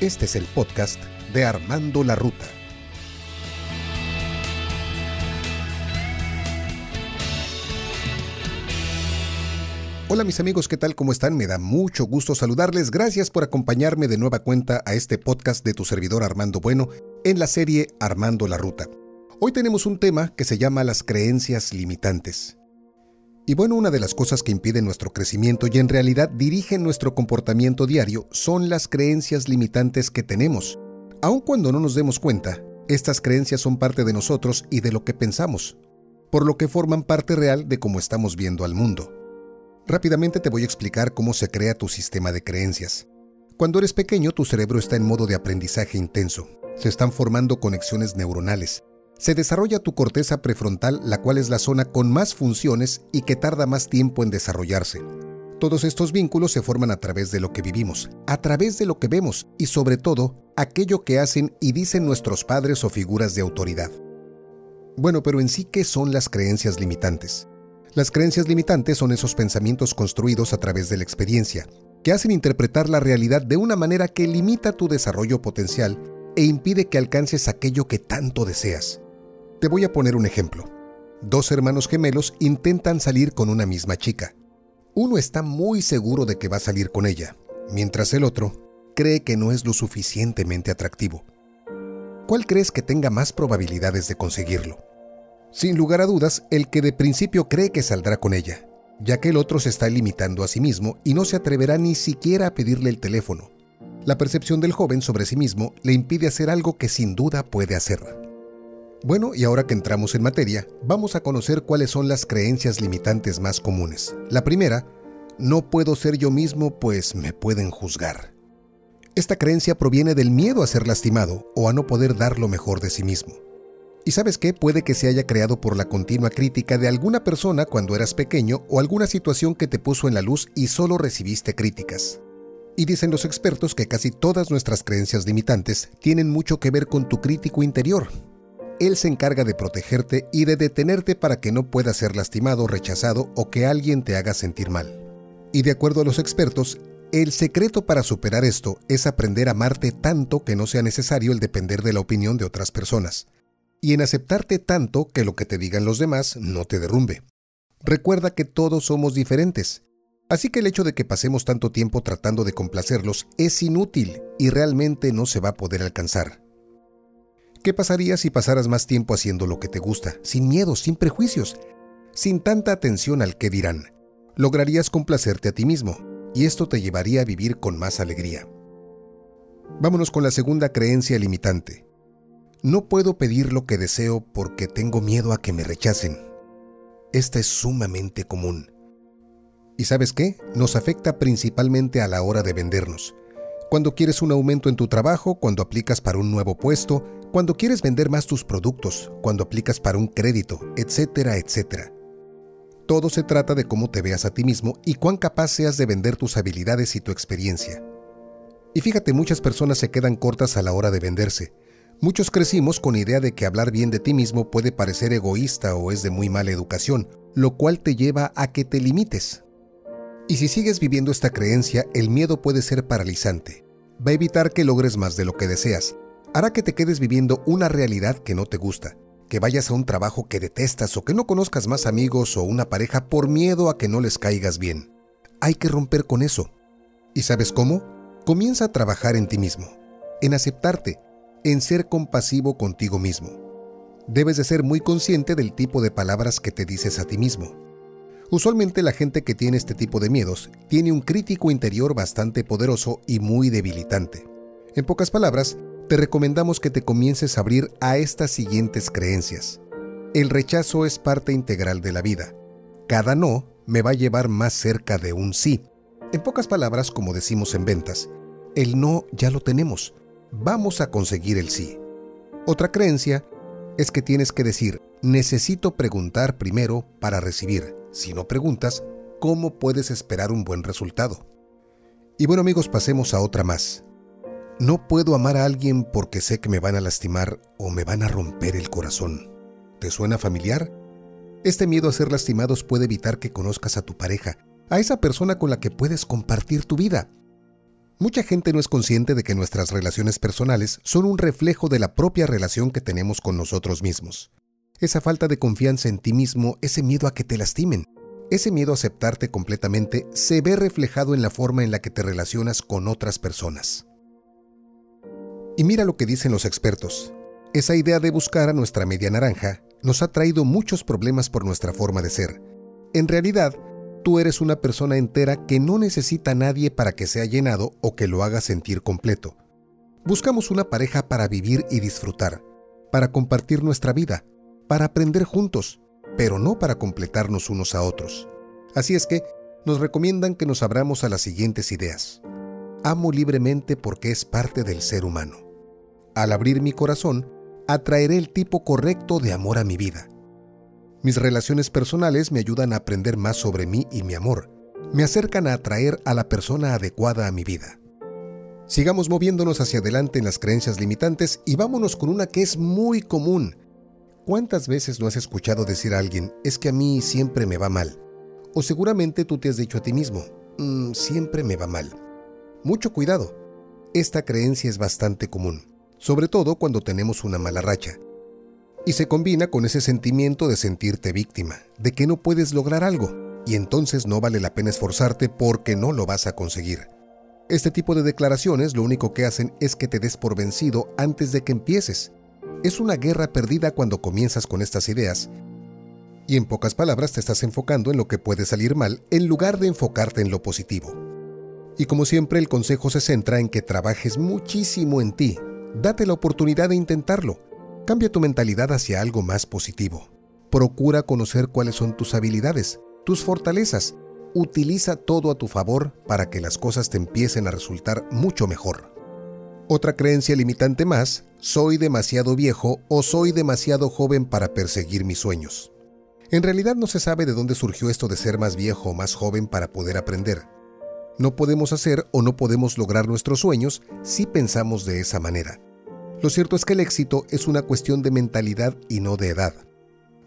Este es el podcast de Armando la Ruta. Hola mis amigos, ¿qué tal? ¿Cómo están? Me da mucho gusto saludarles. Gracias por acompañarme de nueva cuenta a este podcast de tu servidor Armando Bueno en la serie Armando la Ruta. Hoy tenemos un tema que se llama las creencias limitantes. Y bueno, una de las cosas que impiden nuestro crecimiento y en realidad dirigen nuestro comportamiento diario son las creencias limitantes que tenemos. Aun cuando no nos demos cuenta, estas creencias son parte de nosotros y de lo que pensamos, por lo que forman parte real de cómo estamos viendo al mundo. Rápidamente te voy a explicar cómo se crea tu sistema de creencias. Cuando eres pequeño, tu cerebro está en modo de aprendizaje intenso. Se están formando conexiones neuronales, se desarrolla tu corteza prefrontal, la cual es la zona con más funciones y que tarda más tiempo en desarrollarse. Todos estos vínculos se forman a través de lo que vivimos, a través de lo que vemos y sobre todo aquello que hacen y dicen nuestros padres o figuras de autoridad. Bueno, pero en sí, ¿qué son las creencias limitantes? Las creencias limitantes son esos pensamientos construidos a través de la experiencia, que hacen interpretar la realidad de una manera que limita tu desarrollo potencial e impide que alcances aquello que tanto deseas. Te voy a poner un ejemplo. Dos hermanos gemelos intentan salir con una misma chica. Uno está muy seguro de que va a salir con ella, mientras el otro cree que no es lo suficientemente atractivo. ¿Cuál crees que tenga más probabilidades de conseguirlo? Sin lugar a dudas, el que de principio cree que saldrá con ella, ya que el otro se está limitando a sí mismo y no se atreverá ni siquiera a pedirle el teléfono. La percepción del joven sobre sí mismo le impide hacer algo que sin duda puede hacer. Bueno, y ahora que entramos en materia, vamos a conocer cuáles son las creencias limitantes más comunes. La primera, no puedo ser yo mismo pues me pueden juzgar. Esta creencia proviene del miedo a ser lastimado o a no poder dar lo mejor de sí mismo. Y sabes qué, puede que se haya creado por la continua crítica de alguna persona cuando eras pequeño o alguna situación que te puso en la luz y solo recibiste críticas. Y dicen los expertos que casi todas nuestras creencias limitantes tienen mucho que ver con tu crítico interior, él se encarga de protegerte y de detenerte para que no puedas ser lastimado, rechazado o que alguien te haga sentir mal. Y de acuerdo a los expertos, el secreto para superar esto es aprender a amarte tanto que no sea necesario el depender de la opinión de otras personas. Y en aceptarte tanto que lo que te digan los demás no te derrumbe. Recuerda que todos somos diferentes. Así que el hecho de que pasemos tanto tiempo tratando de complacerlos es inútil y realmente no se va a poder alcanzar. ¿Qué pasaría si pasaras más tiempo haciendo lo que te gusta, sin miedos, sin prejuicios, sin tanta atención al que dirán? Lograrías complacerte a ti mismo, y esto te llevaría a vivir con más alegría. Vámonos con la segunda creencia limitante. No puedo pedir lo que deseo porque tengo miedo a que me rechacen. Esta es sumamente común. ¿Y sabes qué? Nos afecta principalmente a la hora de vendernos. Cuando quieres un aumento en tu trabajo, cuando aplicas para un nuevo puesto, cuando quieres vender más tus productos, cuando aplicas para un crédito, etcétera, etcétera. Todo se trata de cómo te veas a ti mismo y cuán capaz seas de vender tus habilidades y tu experiencia. Y fíjate, muchas personas se quedan cortas a la hora de venderse. Muchos crecimos con idea de que hablar bien de ti mismo puede parecer egoísta o es de muy mala educación, lo cual te lleva a que te limites. Y si sigues viviendo esta creencia, el miedo puede ser paralizante. Va a evitar que logres más de lo que deseas hará que te quedes viviendo una realidad que no te gusta, que vayas a un trabajo que detestas o que no conozcas más amigos o una pareja por miedo a que no les caigas bien. Hay que romper con eso. ¿Y sabes cómo? Comienza a trabajar en ti mismo, en aceptarte, en ser compasivo contigo mismo. Debes de ser muy consciente del tipo de palabras que te dices a ti mismo. Usualmente la gente que tiene este tipo de miedos tiene un crítico interior bastante poderoso y muy debilitante. En pocas palabras, te recomendamos que te comiences a abrir a estas siguientes creencias. El rechazo es parte integral de la vida. Cada no me va a llevar más cerca de un sí. En pocas palabras, como decimos en ventas, el no ya lo tenemos. Vamos a conseguir el sí. Otra creencia es que tienes que decir, necesito preguntar primero para recibir. Si no preguntas, ¿cómo puedes esperar un buen resultado? Y bueno amigos, pasemos a otra más. No puedo amar a alguien porque sé que me van a lastimar o me van a romper el corazón. ¿Te suena familiar? Este miedo a ser lastimados puede evitar que conozcas a tu pareja, a esa persona con la que puedes compartir tu vida. Mucha gente no es consciente de que nuestras relaciones personales son un reflejo de la propia relación que tenemos con nosotros mismos. Esa falta de confianza en ti mismo, ese miedo a que te lastimen, ese miedo a aceptarte completamente se ve reflejado en la forma en la que te relacionas con otras personas. Y mira lo que dicen los expertos. Esa idea de buscar a nuestra media naranja nos ha traído muchos problemas por nuestra forma de ser. En realidad, tú eres una persona entera que no necesita a nadie para que sea llenado o que lo haga sentir completo. Buscamos una pareja para vivir y disfrutar, para compartir nuestra vida, para aprender juntos, pero no para completarnos unos a otros. Así es que nos recomiendan que nos abramos a las siguientes ideas. Amo libremente porque es parte del ser humano. Al abrir mi corazón, atraeré el tipo correcto de amor a mi vida. Mis relaciones personales me ayudan a aprender más sobre mí y mi amor. Me acercan a atraer a la persona adecuada a mi vida. Sigamos moviéndonos hacia adelante en las creencias limitantes y vámonos con una que es muy común. ¿Cuántas veces no has escuchado decir a alguien, es que a mí siempre me va mal? O seguramente tú te has dicho a ti mismo, mm, siempre me va mal. Mucho cuidado. Esta creencia es bastante común, sobre todo cuando tenemos una mala racha y se combina con ese sentimiento de sentirte víctima, de que no puedes lograr algo, y entonces no vale la pena esforzarte porque no lo vas a conseguir. Este tipo de declaraciones lo único que hacen es que te des por vencido antes de que empieces. Es una guerra perdida cuando comienzas con estas ideas, y en pocas palabras te estás enfocando en lo que puede salir mal en lugar de enfocarte en lo positivo. Y como siempre el consejo se centra en que trabajes muchísimo en ti. Date la oportunidad de intentarlo Cambia tu mentalidad hacia algo más positivo. Procura conocer cuáles son tus habilidades, tus fortalezas. Utiliza todo a tu favor para que las cosas te empiecen a resultar mucho mejor. Otra creencia limitante más, soy demasiado viejo o soy demasiado joven para perseguir mis sueños. En realidad no se sabe de dónde surgió esto de ser más viejo o más joven para poder aprender. No podemos hacer o no podemos lograr nuestros sueños si pensamos de esa manera. Lo cierto es que el éxito es una cuestión de mentalidad y no de edad.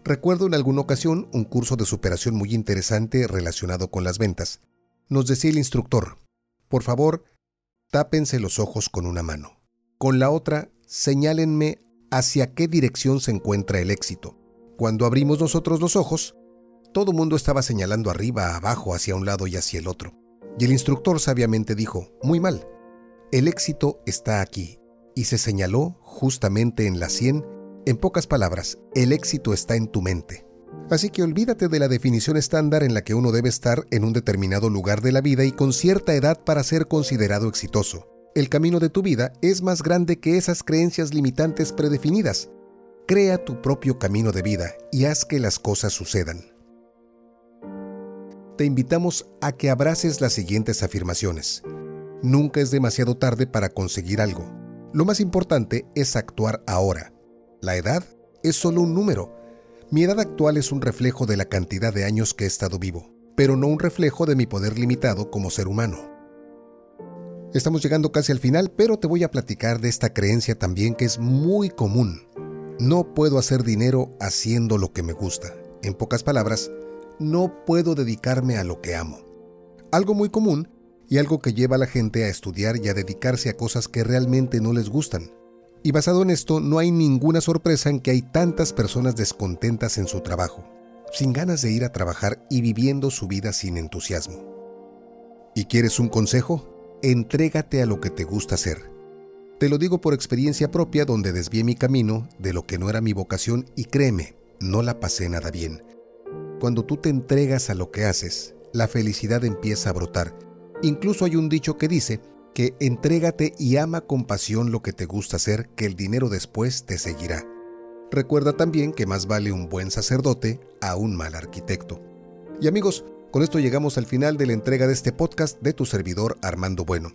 Recuerdo en alguna ocasión un curso de superación muy interesante relacionado con las ventas. Nos decía el instructor, por favor, tápense los ojos con una mano. Con la otra, señálenme hacia qué dirección se encuentra el éxito. Cuando abrimos nosotros los ojos, todo mundo estaba señalando arriba, abajo, hacia un lado y hacia el otro. Y el instructor sabiamente dijo, muy mal, el éxito está aquí, y se señaló justamente en la 100, en pocas palabras, el éxito está en tu mente. Así que olvídate de la definición estándar en la que uno debe estar en un determinado lugar de la vida y con cierta edad para ser considerado exitoso. El camino de tu vida es más grande que esas creencias limitantes predefinidas. Crea tu propio camino de vida y haz que las cosas sucedan. Te invitamos a que abraces las siguientes afirmaciones. Nunca es demasiado tarde para conseguir algo. Lo más importante es actuar ahora. La edad es solo un número. Mi edad actual es un reflejo de la cantidad de años que he estado vivo, pero no un reflejo de mi poder limitado como ser humano. Estamos llegando casi al final, pero te voy a platicar de esta creencia también que es muy común. No puedo hacer dinero haciendo lo que me gusta. En pocas palabras, no puedo dedicarme a lo que amo. Algo muy común y algo que lleva a la gente a estudiar y a dedicarse a cosas que realmente no les gustan. Y basado en esto, no hay ninguna sorpresa en que hay tantas personas descontentas en su trabajo, sin ganas de ir a trabajar y viviendo su vida sin entusiasmo. ¿Y quieres un consejo? Entrégate a lo que te gusta hacer. Te lo digo por experiencia propia donde desvié mi camino de lo que no era mi vocación y créeme, no la pasé nada bien. Cuando tú te entregas a lo que haces, la felicidad empieza a brotar Incluso hay un dicho que dice que entrégate y ama con pasión lo que te gusta hacer, que el dinero después te seguirá. Recuerda también que más vale un buen sacerdote a un mal arquitecto. Y amigos, con esto llegamos al final de la entrega de este podcast de tu servidor Armando Bueno.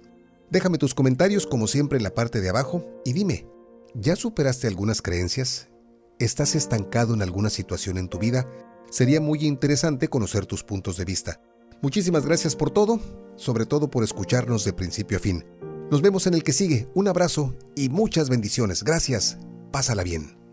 Déjame tus comentarios como siempre en la parte de abajo y dime, ¿ya superaste algunas creencias? ¿Estás estancado en alguna situación en tu vida? Sería muy interesante conocer tus puntos de vista. Muchísimas gracias por todo, sobre todo por escucharnos de principio a fin. Nos vemos en el que sigue. Un abrazo y muchas bendiciones. Gracias. Pásala bien.